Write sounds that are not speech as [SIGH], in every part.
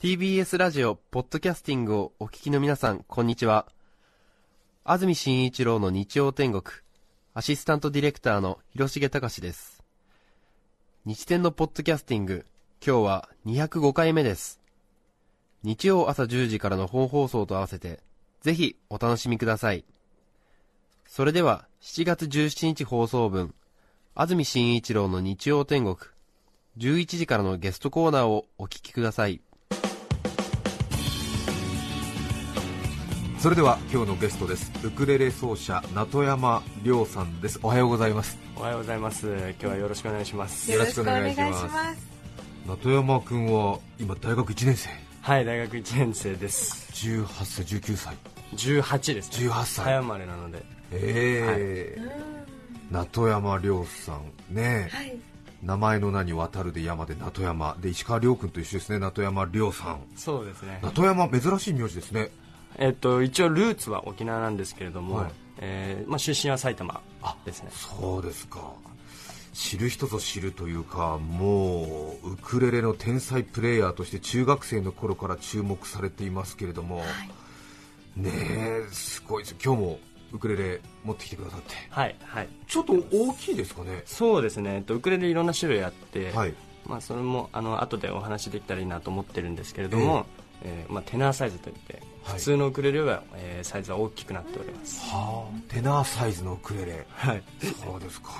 TBS ラジオ、ポッドキャスティングをお聞きの皆さん、こんにちは。安住紳一郎の日曜天国、アシスタントディレクターの広重隆です。日天のポッドキャスティング、今日は205回目です。日曜朝10時からの本放送と合わせて、ぜひお楽しみください。それでは、7月17日放送分、安住紳一郎の日曜天国、11時からのゲストコーナーをお聞きください。それでは今日のゲストですウクレレ奏者名戸山亮さんですおはようございますおはようございます。今日はよろしくお願いします。よろしくお願いします名戸山君は今大学1年生はい、大学1年生です。18歳19歳18です、ね。18歳。早生まれなので。ええ名戸山亮さんね、名前の名に渡るで山で名戸山で石川亮君と一緒ですね。名戸山亮さん。そうですね。名。戸山珍しい名字ですね。えっと、一応ルーツは沖縄なんですけれども、はい。えーまあ、出身は埼玉ですね。そうですか。知る人ぞ知るというかもうウクレレの天才プレイヤーとして中学生の頃から注目されていますけれども、ねえすごいです今日もウクレレ持ってきてくださってはい、はい。ちょっと大きいですかねそうですね。えっと、ウクレレいろんな種類あって、はいまあ、それも、あの、後でお話できたらいいなと思ってるんですけれども、えーまあ、テナーサイズといって、はい普通のウクレレは、えーサイズは大きくなっております。はあテナーサイズのウクレレはい。そうですか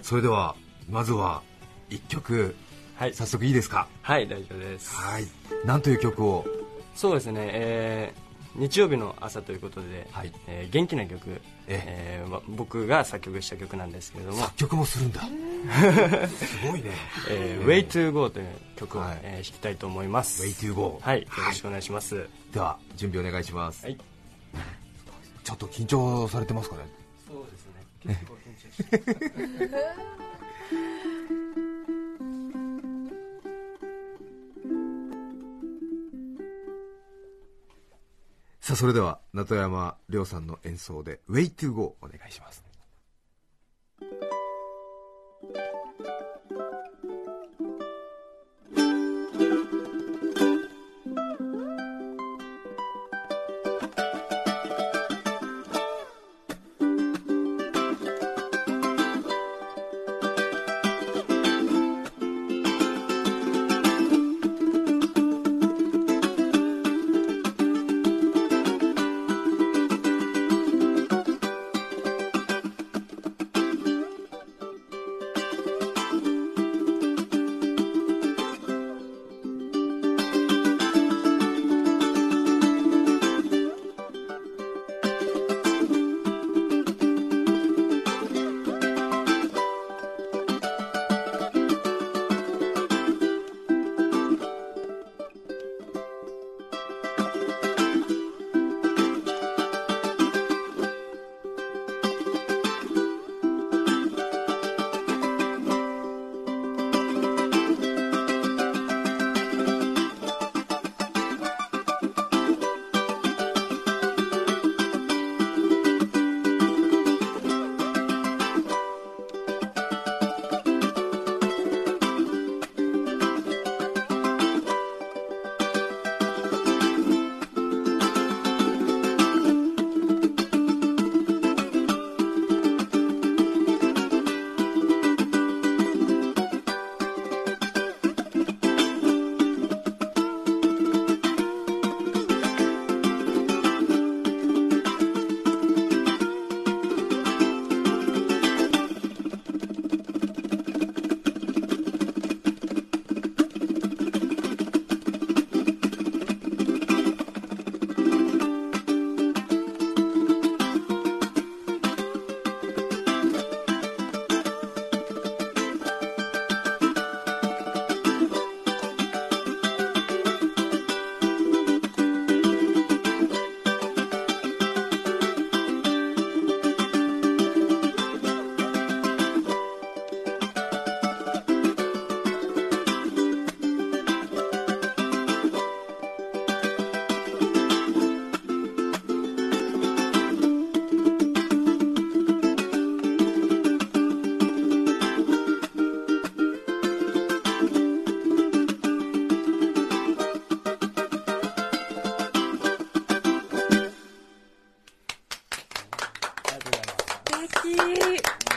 それではまずは1曲はい。早速いいですか？はい、大丈夫です。はいなんという曲を？そうですね、えー日曜日の朝ということで、はい。えー元気な曲、ええ。ーま僕が作曲した曲なんですけれども。作曲もするんだ。[LAUGHS] すごいね「えー Way to Go」という曲を、はい。えー弾きたいと思います。Way to Go はい、よろしくお願いします。では準備お願いします、はい。ちょっと緊張されてますかね？そうですね。結構緊張して [LAUGHS] さあそれでは名戸山亮さんの演奏で「Way to Go」お願いします「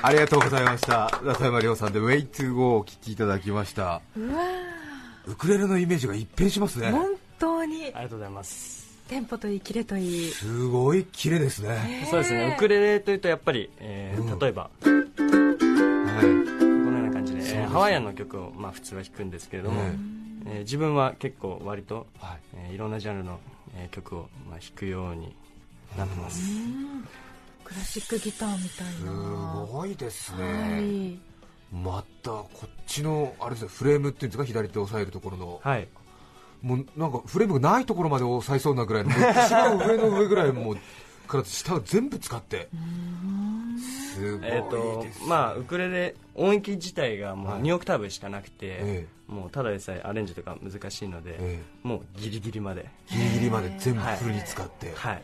ありがとうございました。中山亮さんで「Way to Go」をお聴きいただきました。うわウクレレのイメージが一変しますね。ー本当に。ありがとうございます。テンポといいキレといい。すごい綺麗ですね、そうですね。ウクレレというとやっぱり、えーうん。例えばはこのような感じで、えーハワイアンの曲を、まあ、普通は弾くんですけれども、ええー自分は結構割と、い、はい、えーいろんなジャンルの、えー曲を、まあ、弾くようになってます、クラシックギターみたいすなごいですね、はい。またこっちのあれですねフレームっていうんですか？左手を押さえるところの、はい。もうなんかフレームがないところまで押さえそうなぐらいのもう一番上の上ぐらいもうから下を全部使って。すごいえーとまあウクレレ音域自体がもうはい。2オクターブしかなくて、えもうただでさえアレンジとか難しいので、えもうギリギリまで。ギリギリまで全部フルに使って、はい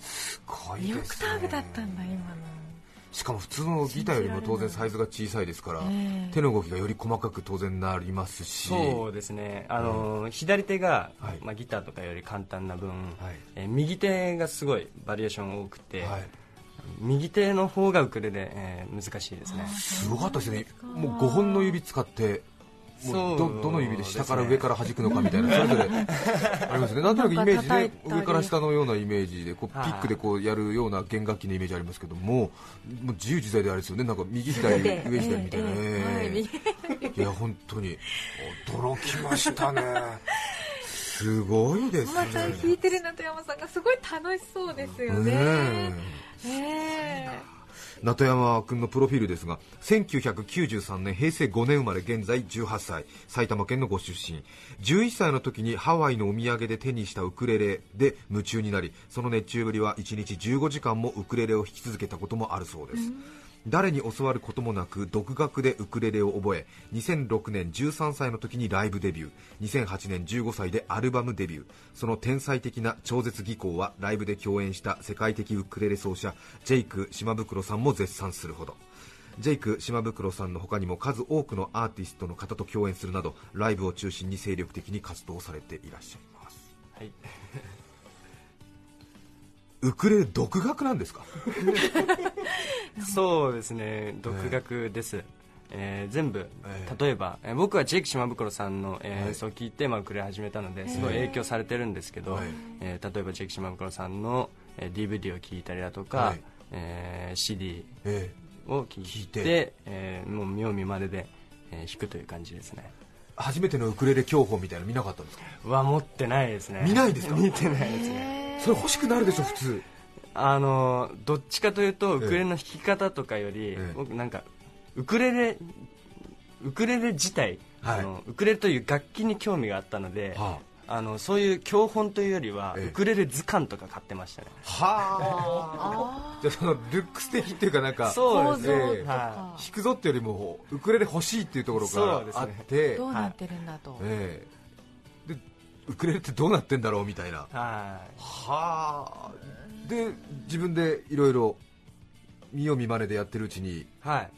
すごい2オクですねターブだったんだ今の。しかも普通のギターよりも当然サイズが小さいですから、ええ。手の動きがより細かく当然なりますし。そうですね。あの、左手が、はい。まあ、ギターとかより簡単な分、はい。えー右手がすごいバリエーション多くて、はい、右手の方がウクレレ、えー難しいですね。すごかったですね。もう5本の指使ってどそうどの指で下から上から弾くのかみたいな、それぞれありますね、[LAUGHS] なんとなくイメージねなんか叩いたり。上から下のようなイメージでこうピはい。ックでこうやるような弦楽器のイメージありますけども、もう自由自在であれですよね、なんか右左、上で左みたいな、い。や本当に。驚きましたね、すごいですまた弾ね。いてる中山さんがすごい楽しそうですよね。ねえ。ね名山君のプロフィールですが1993年平成5年生まれ現在18歳埼玉県のご出身。11歳の時にハワイのお土産で手にしたウクレレで夢中になりその熱中ぶりは1日15時間もウクレレを弾き続けたこともあるそうです、誰に教わることもなく独学でウクレレを覚え2006年13歳の時にライブデビュー2008年15歳でアルバムデビュー。その天才的な超絶技巧はライブで共演した世界的ウクレレ奏者ジェイク島袋さんも絶賛するほど。ジェイク島袋さんの他にも数多くのアーティストの方と共演するなどライブを中心に精力的に活動されていらっしゃいます。はい。ウクレレ独学なんですか？そうですね。独学です、えー全部、ええ。例えば、えー僕はジェイク島袋さんの、演奏を聞いて、まあ、ウクレレ始めたのですごい影響されてるんですけど、はい。えー例えばジェイク島袋さんの、えー DVD を聞いたりだとか、はい。えー CD えを聞いて聞いて。えーもう見よう見まねで、えー弾くという感じですね。初めてのウクレレ教本みたいなの見なかったんですか？は持ってないですね。見ないですか？[LAUGHS] 見てないですねそれ欲しくなるでしょ普通。あのどっちかというとウクレレの弾き方とかより、ええ。僕なんかウクレレウクレレ自体、はい。あのウクレレという楽器に興味があったので、はあ。のそういう教本というよりは、ええ。ウクレレ図鑑とか買ってましたね。はあ。[LAUGHS] じゃあそのルックス的っていうかなんかそうですね。構造とか。は弾くぞってよりもウクレレ欲しいっていうところからそうですね。あって、どうなってるんだと、ええ。でウクレレってどうなってんだろうみたいな。はい。はあ。で自分でいろいろ見よう見まねでやってるうちにはい。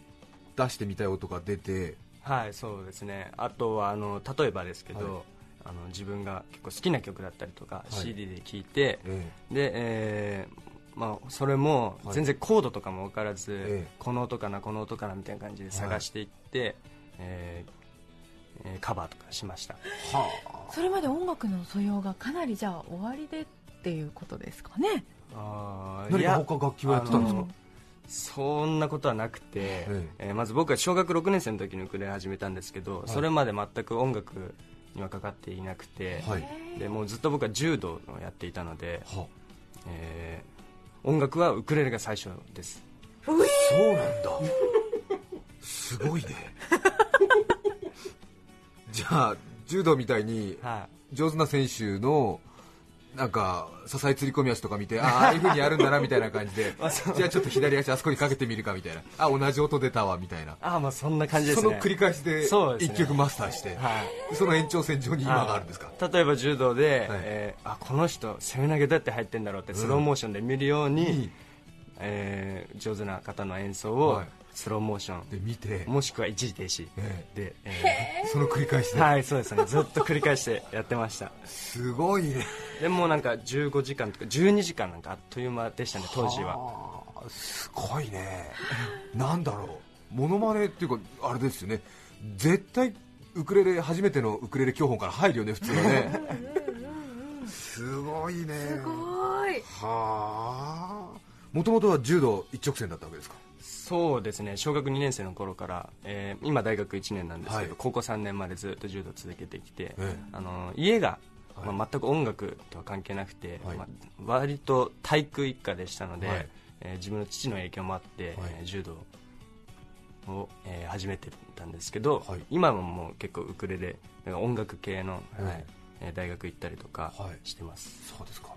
出してみたい音が出て。はいそうですね。あとはあの例えばですけど、はい。あの自分が結構好きな曲だったりとか、い。CD で聴いて、えで、えーまあ、それもはい。全然コードとかも分からず、ええ。この音かなこの音かなみたいな感じで探していって、えーえーカバーとかしました。えはそれまで音楽の素養がかなりじゃあ終わりでっていうことですかね。ああ何か他楽器はやってたんですか？そんなことはなくて、ええーまず僕は小学6年生の時にウクレレ始めたんですけど、い。それまで全く音楽にはかかっていなくて、はい。でもうずっと僕は柔道をやっていたので、はえー音楽はウクレレが最初です。そうなんだ。すごいねじゃあ柔道みたいにはい。上手な選手のなんか支え釣り込み足とか見て [LAUGHS] ああいう風にやるんだなみたいな感じで。[LAUGHS] じゃあちょっと左足あそこにかけてみるかみたいな。あ同じ音出たわみたいな。ああまあそんな感じですね。その繰り返しで一曲マスターしてはい。その延長線上に今があるんですか？はい。例えば柔道で、えーあこの人背負い投げどうやって入ってんだろうってスローモーションで見るように、いいえー上手な方の演奏をはいスローモーション、で見て。もしくは一時停止。えで、えその繰り返しーで。はいそうですね。ずっと繰り返してやってました。すごいね。でもなんか15時間とか12時間なんかあっという間でしたね当時は。はあすごいね。[LAUGHS] なんだろう。モノマネっていうかあれですよね。絶対ウクレレ初めてのウクレレ教本から入るよね普通はね。すごいね。すごい。はあ。もともとは柔道一直線だったわけですか？そうですね。小学2年生の頃から、えー今大学1年なんですけど、はい。高校3年までずっと柔道続けてきて、ええ。あの家が、はい。まあ、全く音楽とは関係なくて、はい。まあ、割と体育一家でしたので、はい。えー自分の父の影響もあって、はい。えー柔道を、えー始めてたんですけど、はい。今ももう結構ウクレレ音楽系の、はいはい。えー大学行ったりとかはい。してます、そうですか。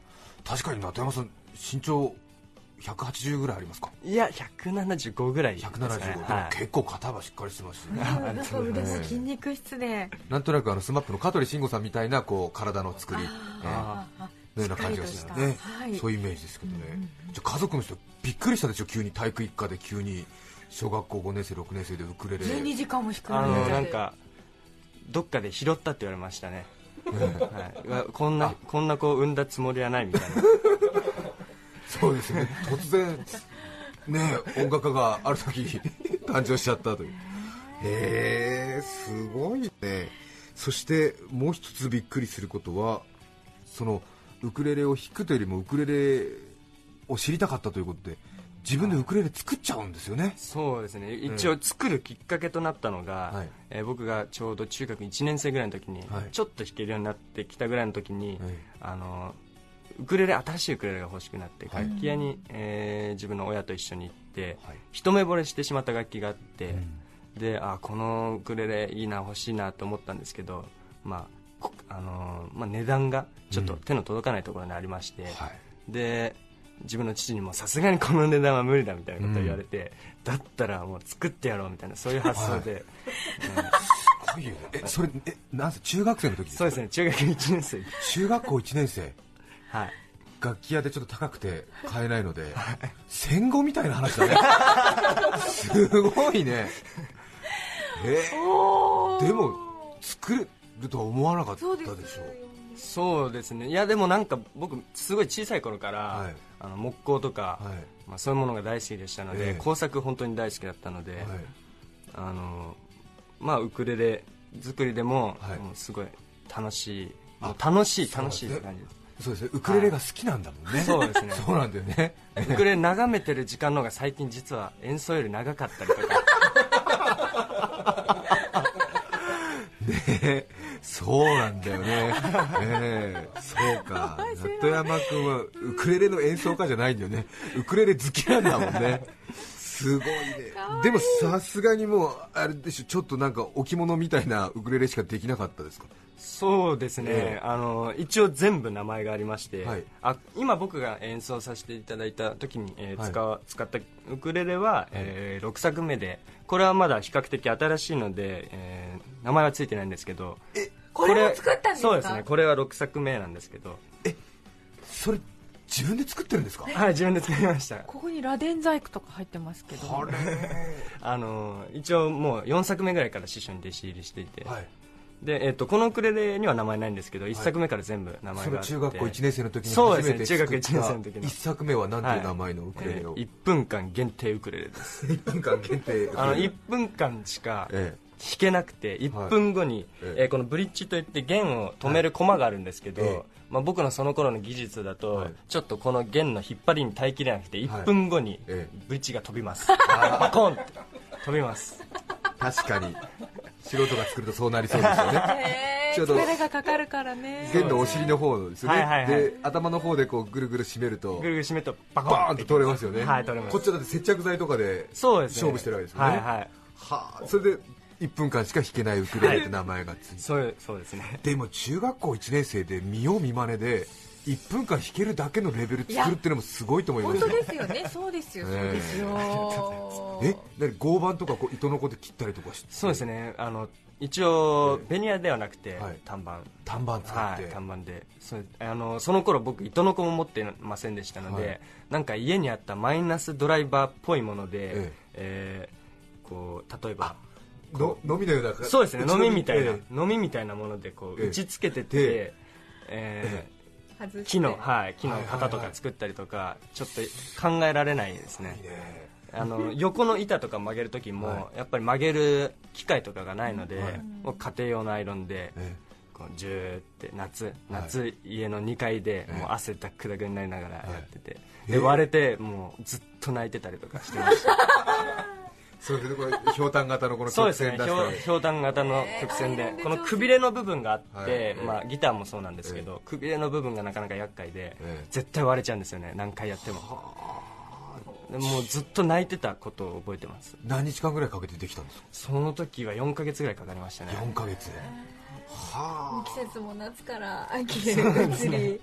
確かに中山さん身長180ぐらいありますか？いや175ぐらいですかね175、はい。結構肩はしっかりしてますしね。[LAUGHS] そう腕ねの筋肉質で。なんとなくあのスマップの香取慎吾さんみたいなこう体の作り、のような感じがするね。しっかりとした。はい。そういうイメージですけどね、うんじゃあ家族の人びっくりしたでしょ？急に体育一家で急に小学校5年生6年生でウクレレ。12時間も弾くあのなんかどっかで拾ったって言われましたね、[LAUGHS] はい、こんなこんな子を産んだつもりはないみたいなそうですね。突然ね音楽家がある時に誕生しちゃったという。へえすごいね。そしてもう一つびっくりすることはそのウクレレを弾くというよりもウクレレを知りたかったということで自分でウクレレ作っちゃうんですよね。そうですね。一応作るきっかけとなったのが、はい。えー僕がちょうど中学1年生ぐらいの時に、はい。ちょっと弾けるようになってきたぐらいの時に、はい。あのウクレレ新しいウクレレが欲しくなってはい。楽器屋に、えー自分の親と一緒に行って、はい。一目惚れしてしまった楽器があって、であこのウクレレいいな欲しいなと思ったんですけど、まあこあのーまあ、値段がちょっと手の届かないところにありまして、はい。で自分の父にもさすがにこの値段は無理だみたいなことを言われて、だったらもう作ってやろうみたいなそういう発想で、すごいよね。えそれえなんせ中学生の時ですか？そうですね。中学1年生。中学校1年生はい。楽器屋でちょっと高くて [LAUGHS] 買えないので戦後みたいな話だね。すごいね。えでも作るとは思わなかったでしょそうですよそうですね。いやでもなんか僕すごい小さい頃から、はい。あの木工とか、はい。まあ、そういうものが大好きでしたので、ええ。工作本当に大好きだったので、はい。あのまあウクレレ作りでも,、はい。もうすごい楽しい楽しい楽しいねって感じですそうですね。ウクレレが好きなんだもんね、そうですね。そうなんだよね。ウクレレ眺めてる時間の方が最近実は演奏より長かったりとか。[LAUGHS] ねそうなんだよね、ええ。そうか。里山君はウクレレの演奏家じゃないんだよね。ウクレレ好きなんだもんねすごいね。でもさすがにもうあれでしょちょっとなんか置物みたいなウクレレしかできなかったですか？そうですね、ええ。あの一応全部名前がありまして、はい。あ今僕が演奏させていただいた時に、えーはい。使わ使ったウクレレは、え6作目でこれはまだ比較的新しいので、えー名前はついてないんですけどこれを作ったんですか？そうですねこれは6作目なんですけど。それ自分で作ってるんですか？はい自分で作りました。ここに螺鈿細工とか入ってますけど。あれ [LAUGHS] あの一応もう4作目ぐらいから師匠に弟子入りしていて、はい。でえっとこのウクレレには名前ないんですけど1作目から全部名前があって、中学校1年生の時にそうですね初めて作った中学一年生の時の。1作目は何ていう名前のウクレレを、えー1分間限定ウクレレです。[LAUGHS] 1分間限定あの1分間しか弾え。けなくて1分後に、ええ。えーこのブリッジといって弦を止めるコマがあるんですけど、ええまあ、僕のその頃の技術だと、はい。ちょっとこの弦の引っ張りに耐えきれなくて1分後にええ。ブリッジが飛びます、バコンって飛びます。確かに。素人が作るとそうなりそうですよね。へちょうどー力がかかるからね。弦のお尻の方ですよね、はいはいはい。で頭の方でこうぐるぐる締めるとぐるぐる締めるとバコーンと取れますよね、はい取れます。こっちはだって接着剤とかでそうですね。勝負してるわけですよね。はいはい。はあそれで1分間しか弾けないウクレレって名前がついて、そうそうですね。でも中学校1年生で見よう見まねで1分間弾けるだけのレベル作るっていうのもすごいと思いますよ。本当ですよね。そうですよ。そうですよ。え何合板とかこう糸のこで切ったりとかしてそうですね。あの一応ええ。ベニヤではなくて、はい。単板。単板使って、はい、看板で。そあのその頃僕糸の子も持ってませんでしたので、はい。なんか家にあったマイナスドライバーっぽいもので、ええ。ーこう例えばの飲みのようなそうですね飲みみたいな、え飲みみたいなものでこうええ。打ちつけてて、ええ。ー木の,、はい、木のはいはいはい。型とか作ったりとか、ちょっと考えられないですね。いいね。あの [LAUGHS] 横の板とか曲げる時も、はやっぱり曲げる機械とかがないので、はい。もう家庭用のアイロンで、えこうジューって夏夏、家の2階でええ。もう汗ダックダクになりながらやってて、えで割れてもうずっと泣いてたりとかしてました [LAUGHS] それでこれひょうたん型のこの曲線出したょうひょうたん型の曲線で、このくびれの部分があって、はいまあ、ギターもそうなんですけど、くびれの部分がなかなか厄介で、ええ絶対割れちゃうんですよね。何回やってもでもうずっと泣いてたことを覚えてます何日間ぐらいかけてできたんですかその時は4ヶ月ぐらいかかりましたね。4ヶ月はあ季節も夏から秋へ移り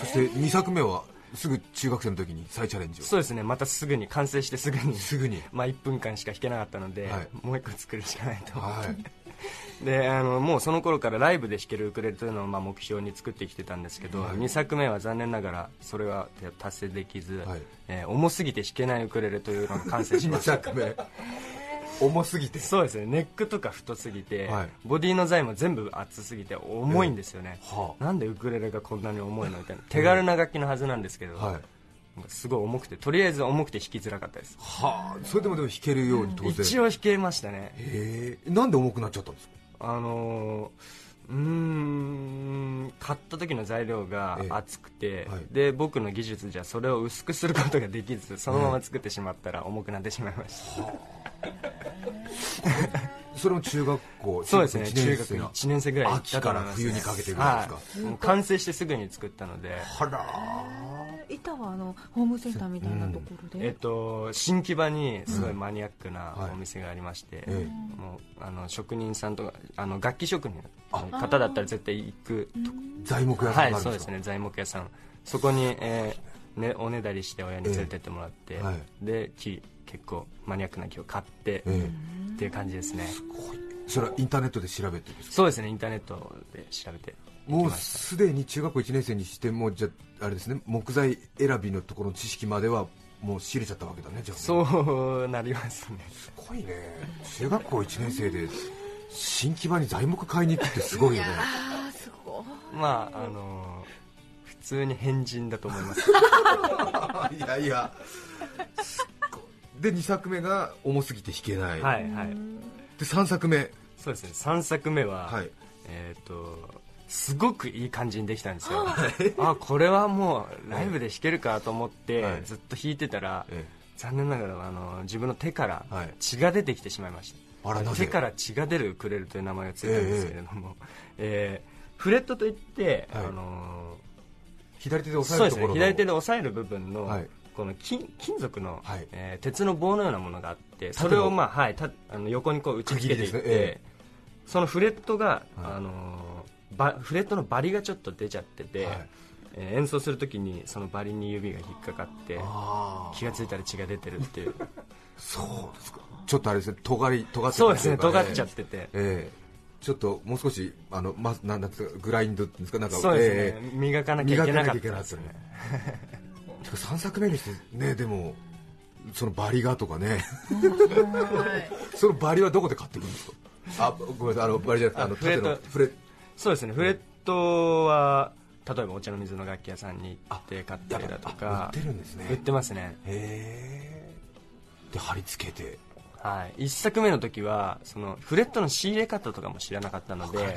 そして2作目はすぐ中学生の時に再チャレンジを。そうですね。またすぐに完成してすぐに。すぐに。[LAUGHS] まあ1分間しか弾けなかったので、はい。もう1個作るしかないと思って、はい。[LAUGHS] であのもうその頃からライブで弾けるウクレレというのをまあ目標に作ってきてたんですけど、はい。2作目は残念ながらそれは達成できず、はい。えー重すぎて弾けないウクレレというのが完成しま2した。作目重すぎて。そうですね。ネックとか太すぎて、はい。ボディの材も全部厚すぎて重いんですよね、はなんでウクレレがこんなに重いのみたいな。手軽な楽器のはずなんですけど、あはい。すごい重くてとりあえず重くて弾きづらかったです。はあ。それでもでも弾けるように当然一応弾けましたね。へえ。なんで重くなっちゃったんですか？あのーうーん買った時の材料がええ。厚くて、はい。で僕の技術じゃそれを薄くすることができずそのまま作ってしまったら重くなってしまいました、それも中学校そうですね1中学年生の1年生ぐらい行っ秋から冬にかけてぐらいですか？完成してすぐに作ったので。はら。板はあのホームセンターみたいなところで、えっと、新木場にすごいマニアックなはい。お店がありまして、えもうあの職人さんとかあの楽器職人の方だったら絶対行くと材木屋さんはいそうですね材木屋さん。そこに、えーね、おねだりして親に連れてってもらって、えはい。で木結構マニアックな木を買って、えっていう感じですね。えそれはインターネットで調べてですか？そうですねインターネットで調べて行もうすでに中学校1年生にしてもじゃああれですね木材選びのところの知識まではもう知れちゃったわけだねじゃあ。ねそうなりますね。すごいね。中学校1年生で新木場に材木買いに行くってすごいよね。ああすごい。まああの普通に変人だと思います。[LAUGHS] いやいや。すで2作目が重すぎて弾けない、はいはい。で3作目。そうですね。3作目は、はい。えっ、とすごくいい感じにできたんですよ。あこれはもうライブで弾けるかと思って、はい。ずっと弾いてたら、え残念ながらあの自分の手からはい。血が出てきてしまいました、あらなぜ？手から血が出るウクレレという名前がついたんですけれども、えーフレットといって、はい。あの左手で押さえるところの。左手で押さえる部分の、はいこの金金属の、はい。えー鉄の棒のようなものがあってそれを、まあはい、たあの横にこう打ち付けていって、ね。えそのフレットが、はい。あのーばフレットのバリがちょっと出ちゃってて、はい。えー演奏するときにそのバリに指が引っかかって気がついたら血が出てるっていう。[LAUGHS] そうですか。ちょっとあれですね尖り尖っそうですね尖っちゃってて、ええ。ちょっともう少しあの、ま、なんなんですかグラインドっていうんですかなんかそうですね、え磨かなきゃいけなかったですね [LAUGHS] 3作目にしてねでもそのバリがとかね。そのバリはどこで買ってくるんですか？あごめんなさいあのバリじゃなくてあのあフレット。そうですねフレットは例えばお茶の水の楽器屋さんに行って買ったりだとあか売ってるんですね。売ってますね。へえで貼り付けて。はい、1作目の時はそのフレットの仕入れ方とかも知らなかったのでね。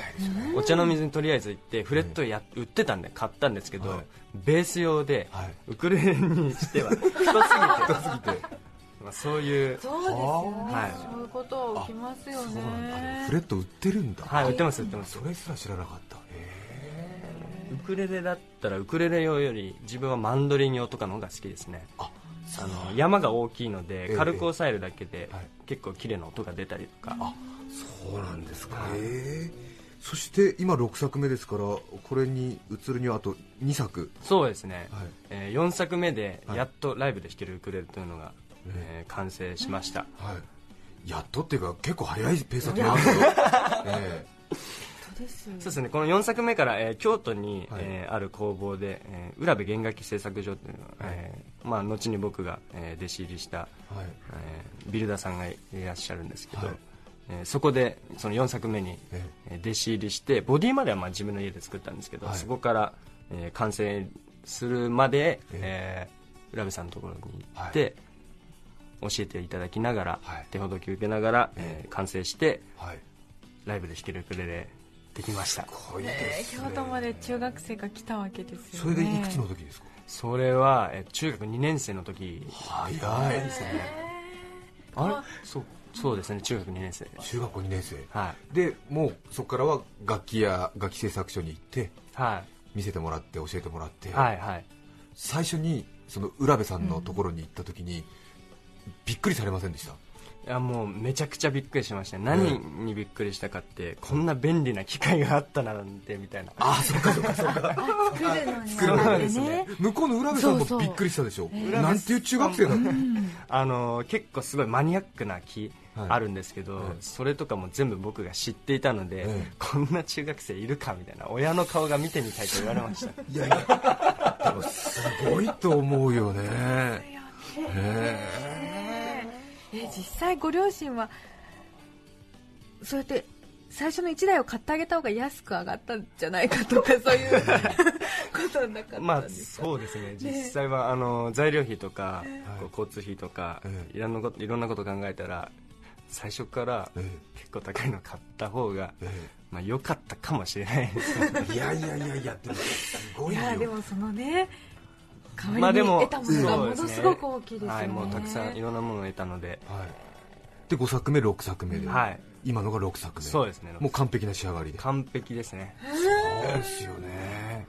お茶の水にとりあえず行ってフレットや、売ってたんで買ったんですけど、はいベース用で、はい。ウクレレにしては [LAUGHS] 太すぎて。太すぎて。まあそういうそうですよね、はい。そういうこと起きますよね。フレット売ってるんだ。はい売ってます売ってます。それすら知らなかった。へウクレレだったらウクレレ用より自分はマンドリン用とかの方が好きですね。ああの山が大きいのええ。で軽く押さえるだけではい。結構綺麗な音が出たりとか、そうなんですか、はい。へえそして今6作目ですからこれに移るにはあと2作。そうですね、はい。え4作目ではい。やっとライブで弾けるウクレレというのが、えー。完成しました、はい。やっとっていうか結構早いペースだと思いますよ、えそうですよ。そうですね。この4作目から、えー京都に、はい。えーある工房で、えー浦部弦楽器製作所というのは、えーまあ、後に僕が、えー弟子入りした、えはい。えービルダーさんがいらっしゃるんですけど、はいえーそこでその4作目に、ええ。ー弟子入りしてボディまではまあ自分の家で作ったんですけど、はい。そこから、えー完成するまで、ええ。ー浦部さんのところに行って、教えていただきながら、はい。手ほどき受けながら、ええー完成してはい。ライブで弾けるウクレレできました。すごいですね。京都まで中学生が来たわけですよそねれでいくつの時ですか？それは、えー中学2年生の時早いですね。あれ？そうそうですね中学2年生。中学校2年生。はい。でもうそこからは楽器や楽器製作所に行っては見せてもらって教えてもらって、いはいはい。最初にその浦部さんのところに行った時に、びっくりされませんでした？いやもうめちゃくちゃびっくりしました何にびっくりしたかって、こんな便利な機械があったなんてみたいな。ああそっかそっかそっか。作るのに。作るのにですね。向こうの浦部さんもびっくりしたでしょ。えうなんていう中学生なの？あの結構すごいマニアックな木。はいあるんですけど、はい。そそれとかも全部僕が知っていたので、ええ。こんな中学生いるかみたいな親の顔が見てみたいと言われました。いやいや。でもすごいと思うよね。へえ。実際ご両親はそうやって最初の1台を買ってあげた方が安く上がったんじゃないかとかそういうことはなかったんまあですか、[LAUGHS] そうですね。実際はあの材料費とか、交通費とか、ええ。いろんなこといろんなこと考えたら最初からえ結構高いの買った方が、えまあ、良かったかもしれない。で [LAUGHS] すいやいやいやいやでもすごいよ。いやでもそのね代わりまあでもに得たものがものすごく大きいですよね、はい、もうたくさんいろんなものを得たので、はい。で5作目6作目で、はい。今のが6作目。そうですね。もう完璧な仕上がりで。完璧ですね。そうですよね。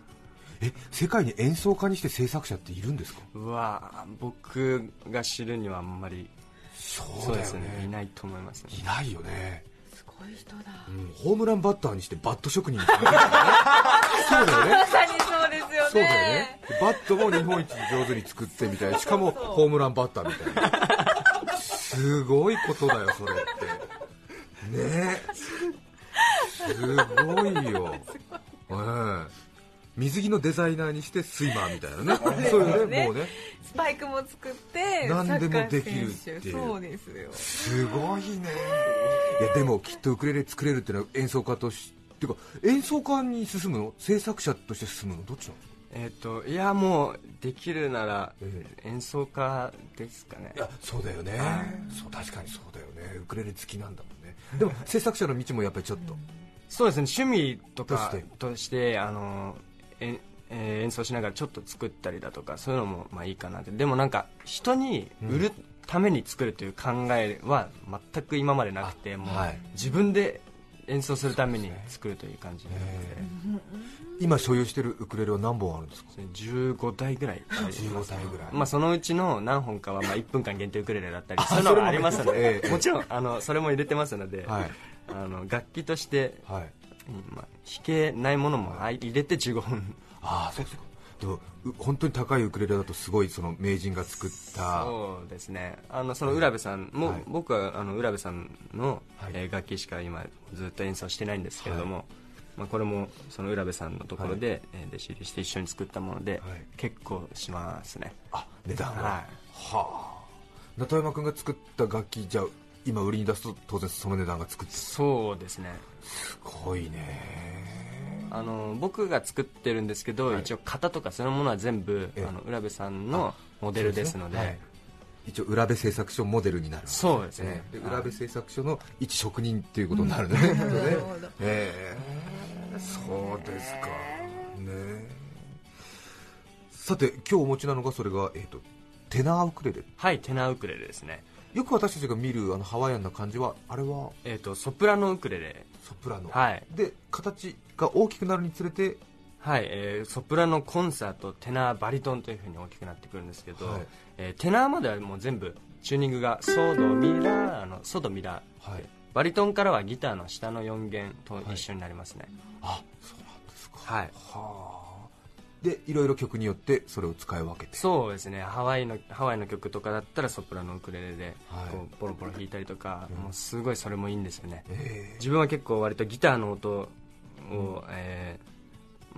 え世界に演奏家にして制作者っているんですか？うわ僕が知るにはあんまりそそうですね。いないと思いますね。いないよね、すごい人だ。うん、ホームランバッターにしてバット職人。そうだよねまさにそうですよね。そうだよね。バットも日本一上手に作ってみたい。しかもホームランバッターみたいな。すごいことだよそれって。ね。えすごいよ、[LAUGHS] ええ水着のデザイナーにしてスイマーみたいなね。[LAUGHS] そういうねもうね。スパイクも作って何でもできるっていう。サッカー選手そうですよ。すごいね。いやでもきっとウクレレ作れるっていうのは演奏家としていうか演奏家に進むの？制作者として進むの？どっちなんですかえっ、といやもうできるならえ演奏家ですかね。いやそうだよね、そう確かにそうだよね。ウクレレ好きなんだもんね。でも制作者の道もやっぱりちょっと、そうですね。趣味とかとして？としてあのええー演奏しながらちょっと作ったりだとかそういうのもまあいいかなって。でもなんか人に売るために作るという考えは全く今までなくてもうはい。自分で演奏するために作るという感じなので、今所有してるウクレレは何本あるんですか？それ15台ぐらいあります。15台ぐらい。まあ、そのうちの何本かはまあ1分間限定ウクレレだったりあそういうのがありますので。もちろんあのそれも入れてますので、はい。あの楽器として、はいうんまあ、弾けないものも入れて15本ああそうですか。でもう本当に高いウクレレだとすごいその名人が作ったそうですね。あのその浦部さんも、はい。僕はあの浦部さんの、はい。えー楽器しか今ずっと演奏してないんですけれども、まあ、これもその浦部さんのところで、えー弟子入りして一緒に作ったもので、はい。結構しますね。あ値段は。ははあ。中山君が作った楽器じゃあ今売りに出すと当然その値段がつくってすそうですね。ごいね。あの僕が作ってるんですけど、はい。一応型とかそういうものは全部ええ。あの浦部さんのモデルですので。はい。一応浦部製作所モデルになるそうですね。ではい浦部製作所の一職人っていうことになるね、[LAUGHS] なるねほど。ええ。そうですか。ね。さて今日お持ちなのがそれが、えー、とテナーウクレレ。はいテナーウクレレですねよく私たちが見るあのハワイアンな感じはあれは？えっ、とソプラノウクレレ。ソプラノ、はい。で形が大きくなるにつれて？はい、えーソプラノコンサートテナーバリトンというふうに大きくなってくるんですけど、はい。えーテナーまではもう全部チューニングがソドミラーのソドミラー、はい。バリトンからはギターの下の4弦と一緒になりますね。あそうなんですか。はい、はあでいろいろ曲によってそれを使い分けて。そうですね。ハワイのハワイの曲とかだったらソプラノウクレレではい。こうポロポロ弾いたりとか、うん。もうすごいそれもいいんですよね。え自分は結構割とギターの音を、えー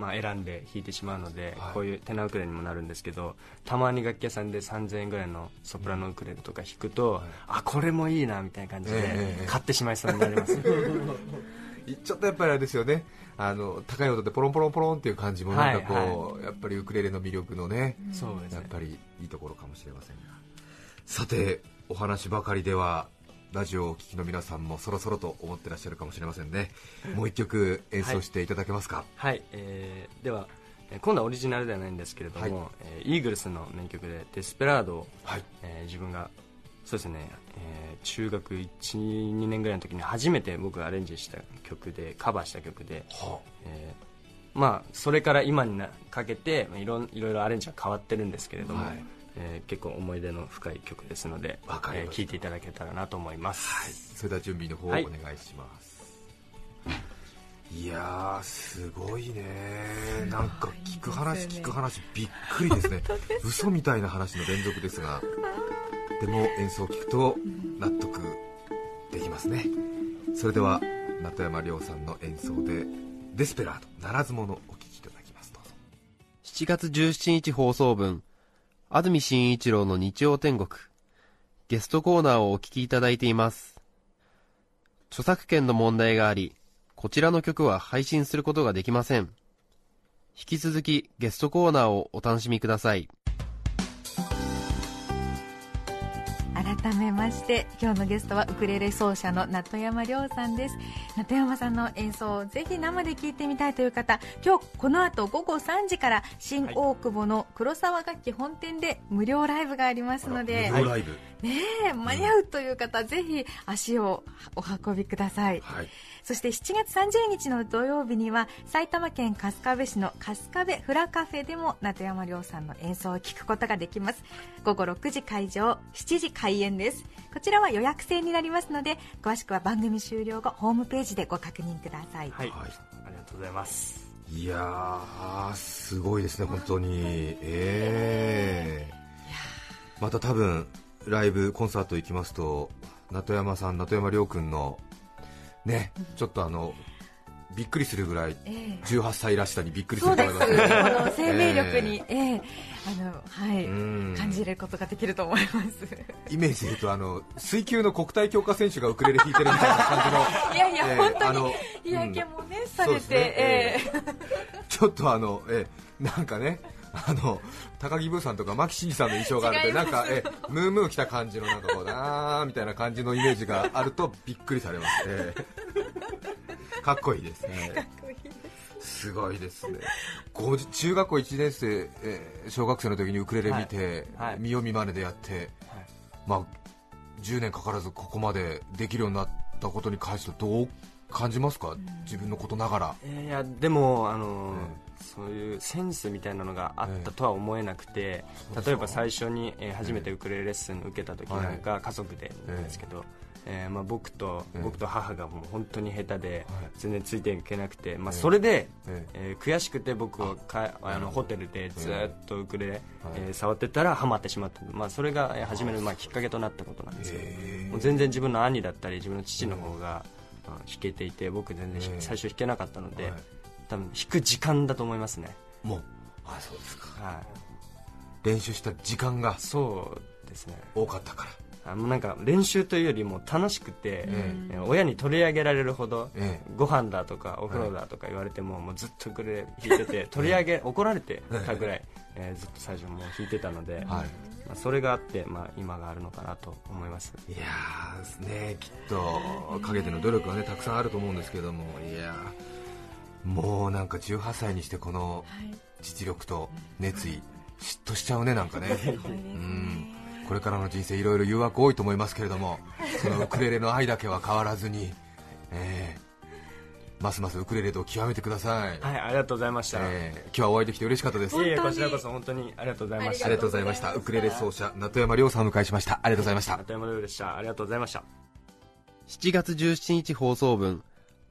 まあ、選んで弾いてしまうので、はい。こういうテナーウクレレにもなるんですけどたまに楽器屋さんで3000円ぐらいのソプラノウクレレとか弾くと、はい。あこれもいいなみたいな感じで、ええ買ってしまいそうになります。い [LAUGHS] ちょっとやっぱりあれですよねあの高い音でポロンポロンポロンっていう感じもなんかこう、はいはやっぱりウクレレの魅力のね、そうですね。やっぱりいいところかもしれませんが。さてお話ばかりではラジオをお聞きの皆さんもそろそろと思ってらっしゃるかもしれませんね。もう一曲演奏していただけますか、はい、えーではえー今度はオリジナルではないんですけれども、はい。えーイーグルスの名曲で「デスペラードを」はい。えー自分がそうですね、えー中学12年ぐらいの時に初めて僕がアレンジした曲でカバーした曲で、はえーまあ、それから今になかけてまあいろんいろいろアレンジは変わってるんですけれども、はい。えー結構思い出の深い曲ですのでわかりました。えー聴いていただけたらなと思います、それでは準備の方おはい。願いします、い、やーすごいね。なんか聞く話聞く話びっくりです [LAUGHS] ね。嘘みたいな話の連続ですがでも演奏を聞くと納得できますねそれでは中山亮さんの演奏で「デスペラードならず者」お聴きいただきますどうぞ7月17日放送分、安住紳一郎の日曜天国、ゲストコーナーをお聞きいただいています。著作権の問題があり、こちらの曲は配信することができません。引き続きゲストコーナーをお楽しみください。改めまして今日のゲストはウクレレ奏者の名戸山亮さんです。名戸山さんの演奏をぜひ生で聴いてみたいという方今日この後午後3時から新大久保の黒沢楽器本店で無料ライブがありますので、無料ライブ。ねえ間に合うという方、ぜひ足をお運びください、はいそして7月30日の土曜日には埼玉県春日部市の春日部フラカフェでも名戸山亮さんの演奏を聴くことができます。午後6時会場7時開演です。こちらは予約制になりますので詳しくは番組終了後ホームページでご確認ください、はい、はい。ありがとうございます。いやーすごいですね本当に。ええ。また多分ライブコンサート行きますと名戸山さん名戸山亮君のねちょっとあのびっくりするぐらいええ。18歳らしさにびっくりすると思いますねの生命力に、ええ。あのはい。うん。感じることができると思います。イメージで言うとあの水球の国体強化選手がウクレレ弾いてるみたいな感じの [LAUGHS] いやいや、ええ本当に日焼けもね、されて、ね。ええ。[LAUGHS] ちょっとあの、え。なんかね、あの高木ブーさんとか牧真司さんの印象があるんで、なんかえムームー来た感じの、なんかこう、あーみたいな感じのイメージがあるとびっくりされます、ええ。[LAUGHS] かっこいいですね、す。ごいですね、中学校1年生、えー小学生の時にウクレレ見て、はい。はい。見よう見まねでやって、はい。まあ、10年かからずここまでできるようになったことに関してどう感じますか、自分のことながら。いやでもあの、えそういうセンスみたいなのがあったとは思えなくて、例えば最初に、えー初めてウクレレレッスン受けた時なんか、家族でなんですけど、えーまあ、僕と、ええ僕と母がもう本当に下手で、はい。全然ついていけなくて、まあ、ええそれで、ええー悔しくて僕はかあのホテルでずっとウクレレ、はい。えー触ってたらハマってしまった、まあ、それがえー初めの、まあ、きっかけとなったことなんですけど、へえもう全然自分の兄だったり自分の父の方が、まあ弾けていて僕全然最初弾けなかったので、はい。多分弾く時間だと思いますね、もう。あそうですか。はい、練習した時間がそうですね。多かったからあもうなんか練習というよりも楽しくて、ええー親に取り上げられるほど、えご飯だとかお風呂だとか言われても,、もうずっとウクレレ弾いてて [LAUGHS] 取り上げ、怒られてたぐらい、えーずっと最初もう弾いてたので、はい。まあ、それがあって、まあ、今があるのかなと思います。いやーねきっと陰での努力はねたくさんあると思うんですけどもいやーもうなんか18歳にしてこのはい。実力と熱意嫉妬しちゃうねなんかね。[LAUGHS] うね。んこれからの人生いろいろ誘惑多いと思いますけれどもそのウクレレの愛だけは変わらずに、えーますますウクレレと極めてください、はいありがとうございました、えー今日はお会いできて嬉しかったです。いえいえ本当に。こちらこそ本当にありがとうございました。ありがとうございました。ウクレレ奏者名戸山亮さんをお迎えしました。ありがとうございました。中山亮でした。ありがとうございました。7月17日放送分、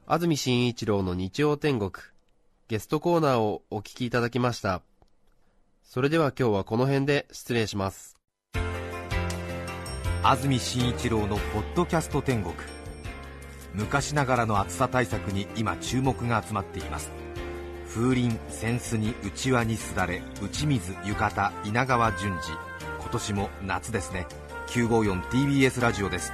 安住紳一郎の日曜天国、ゲストコーナーをお聞きいただきました。それでは今日はこの辺で失礼します。安住紳一郎の「ポッドキャスト天国」昔ながらの暑さ対策に今注目が集まっています。風鈴扇子にうちわにすだれ打ち水浴衣稲川淳二。今年も夏ですね。954TBS ラジオです。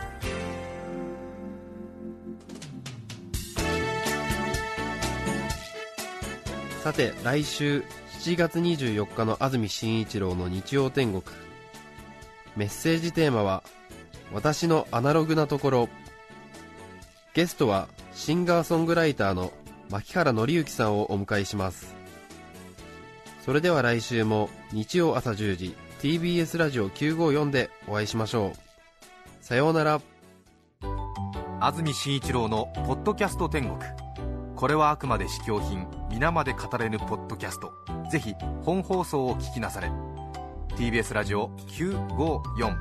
さて来週7月24日の安住紳一郎の日曜天国。メッセージテーマは「私のアナログなところ」ゲストはシンガーソングライターの牧原紀之さんをお迎えします。それでは来週も日曜朝10時 TBS ラジオ954でお会いしましょう。さようなら。安住紳一郎の「ポッドキャスト天国」これはあくまで試供品皆まで語れぬポッドキャスト。ぜひ本放送を聞きなされ。TBS ラジオ954